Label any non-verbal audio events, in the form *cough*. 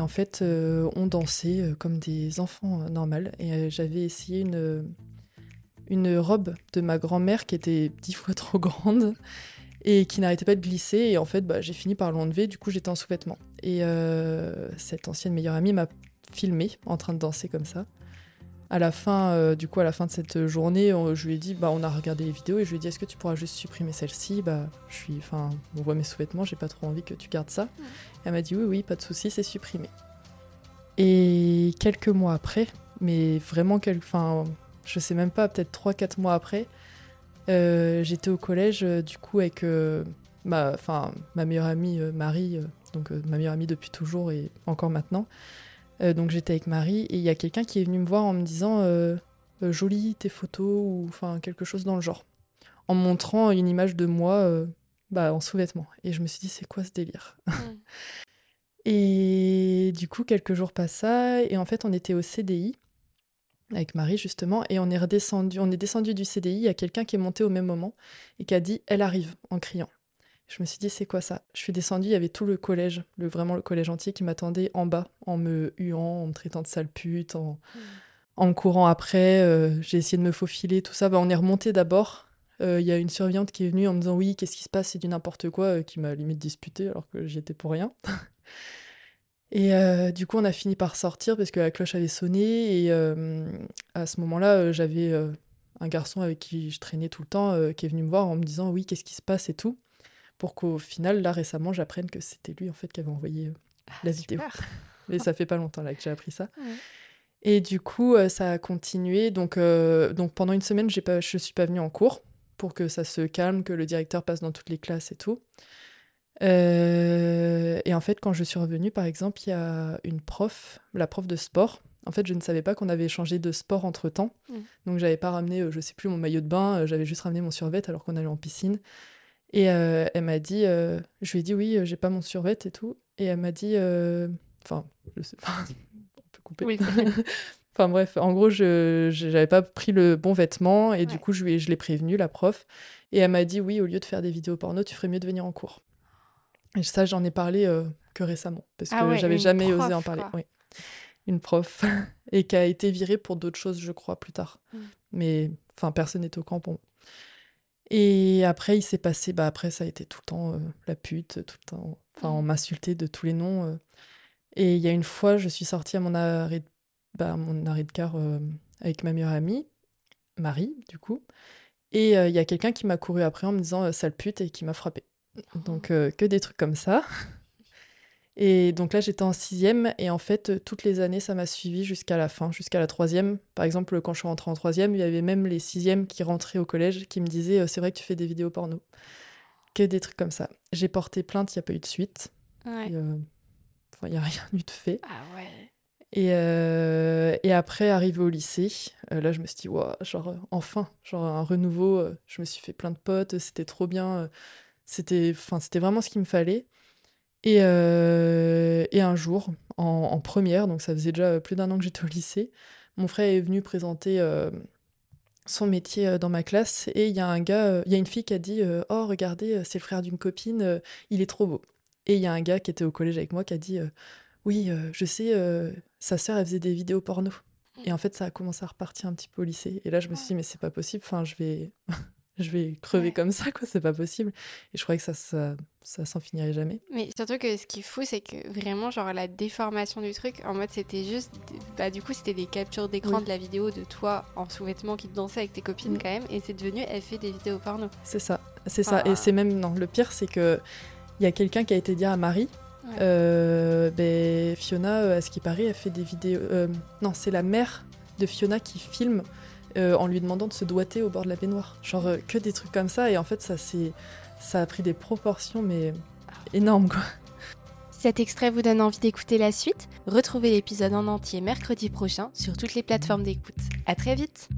Et en fait, euh, on dansait euh, comme des enfants euh, normales. Et j'avais essayé une, une robe de ma grand-mère qui était dix fois *laughs* trop grande et qui n'arrêtait pas de glisser. Et en fait, bah, j'ai fini par l'enlever. Du coup, j'étais en sous-vêtements. Et cette ancienne meilleure amie m'a filmé en train de danser comme ça. À la fin, euh, du coup, à la fin de cette journée, on- je lui ai dit, bah, on a regardé les vidéos et je lui ai dit, est-ce que tu pourras juste supprimer celle-ci? Bah, je suis, enfin, on voit mes sous-vêtements, j'ai pas trop envie que tu gardes ça. Elle m'a dit, oui, oui, pas de souci, c'est supprimé. Et quelques mois après, mais vraiment, quel- enfin, je sais même pas, peut-être 3-4 mois après, euh, j'étais au collège, euh, du coup, avec euh, ma, enfin, ma meilleure amie Marie, donc ma meilleure amie depuis toujours et encore maintenant. Euh, donc j'étais avec Marie et il y a quelqu'un qui est venu me voir en me disant euh, euh, jolie tes photos ou enfin quelque chose dans le genre, en me montrant une image de moi euh, bah, en sous-vêtements. Et je me suis dit c'est quoi ce délire? *laughs* Et du coup quelques jours passent ça et en fait on était au CDI avec Marie justement et on est redescendu, on est descendu du CDI. Il y a quelqu'un qui est monté au même moment et qui a dit elle arrive en criant. Je me suis dit, c'est quoi ça? Je suis descendue, il y avait tout le collège, le, vraiment le collège entier qui m'attendait en bas, en me huant, en me traitant de sale pute, en, en me courant après. euh, J'ai essayé de me faufiler, tout ça. Bah, on est remonté d'abord. Euh, Il y a une surveillante qui est venue en me disant, oui, qu'est-ce qui se passe? C'est du n'importe quoi, euh, qui m'a limite disputé alors que j'y étais pour rien. *laughs* Et du coup, on a fini par sortir parce que la cloche avait sonné. Et à ce moment-là, j'avais un garçon avec qui je traînais tout le temps qui est venu me voir en me disant, oui, qu'est-ce qui se passe et tout pour qu'au final, là récemment, j'apprenne que c'était lui en fait qui avait envoyé euh, la vidéo. Super. *laughs* Mais ça fait pas longtemps là que j'ai appris ça. Ouais. Et du coup, euh, ça a continué. Donc, euh, donc pendant une semaine, j'ai pas, je suis pas venue en cours pour que ça se calme, que le directeur passe dans toutes les classes et tout. Euh, et en fait, quand je suis revenue, par exemple, il y a une prof, la prof de sport. En fait, je ne savais pas qu'on avait changé de sport entre temps. Mm. Donc, j'avais pas ramené, je sais plus, mon maillot de bain. J'avais juste ramené mon survêt alors qu'on allait en piscine. Et euh, elle m'a dit, euh, je lui ai dit oui, euh, j'ai pas mon survêt et tout. Et elle m'a dit, enfin, je sais *laughs* on peut couper. Oui. *laughs* Enfin bref, en gros, je j'avais pas pris le bon vêtement et du coup, je, lui je l'ai prévenue, la prof. Et elle m'a dit, oui, au lieu de faire des vidéos porno, tu ferais mieux de venir en cours. Et ça, j'en ai parlé euh, que récemment, parce que Ah ouais, j'avais jamais osé en parler. Oui. Une prof. *laughs* et qui a été virée pour d'autres choses, je crois, plus tard. Mm. Mais, enfin, personne n'est au camp pour moi. Et après, il s'est passé, bah après, ça a été tout le temps euh, la pute, tout le temps. Enfin, on Mm. m'insultait de tous les noms. euh. Et il y a une fois, je suis sortie à mon arrêt de, bah, à mon arrêt de car euh, avec ma meilleure amie, Marie, du coup. Et euh, il y a quelqu'un qui m'a couru après en me disant euh, sale pute et qui m'a frappé. Donc, euh, que des trucs comme ça. Et donc là, j'étais en sixième, et en fait, euh, toutes les années, ça m'a suivi jusqu'à la fin, jusqu'à la troisième. Par exemple, quand je suis rentrée en troisième, il y avait même les sixièmes qui rentraient au collège qui me disaient euh, c'est vrai que tu fais des vidéos porno. Que des trucs comme ça. J'ai porté plainte, il n'y a pas eu de suite. Ouais. Euh, il n'y a *laughs* rien eu de fait. Ah ouais. Et, euh, et après, arrivé au lycée, euh, là, je me suis dit, Ouah, genre, euh, enfin, genre un renouveau. euh, je me suis fait plein de potes, c'était trop bien. euh, c'était, c'était vraiment ce qu'il me fallait. Et, euh, et un jour, en, première, donc ça faisait déjà plus d'un an que j'étais au lycée, mon frère est venu présenter euh, son métier euh, dans ma classe et il y a un gars, il y a une fille qui a dit Oh, regardez, c'est le frère d'une copine, il est trop beau. Et il y a un gars qui était au collège avec moi qui a dit Oui, je sais, sa sœur, elle faisait des vidéos porno. Et en fait, ça a commencé à repartir un petit peu au lycée. Et là, je me suis dit Mais c'est pas possible, enfin, je vais. Je vais crever Ouais. comme ça, quoi, c'est pas possible. Et je croyais que ça, ça, ça s'en finirait jamais. Mais surtout que ce qui est fou, c'est que vraiment, genre, la déformation du truc, en mode, c'était juste. Bah, du coup, c'était des captures d'écran Oui. de la vidéo de toi en sous-vêtements qui dansait avec tes copines, Mm. quand même. Et c'est devenu, elle fait des vidéos porno. C'est ça, c'est ça. Et c'est même, non, le pire, c'est que il y a quelqu'un qui a été dire à Marie, Ouais. euh, ben, Fiona, euh, à ce qui paraît, elle fait des vidéos. euh, non, c'est la mère de Fiona qui filme euh, en lui demandant de se doiter au bord de la baignoire. Genre euh, que des trucs comme ça. Et en fait, ça, ça a pris des proportions, mais énormes, quoi. Cet extrait vous donne envie d'écouter la suite? Retrouvez l'épisode en entier mercredi prochain sur toutes les plateformes d'écoute. À très vite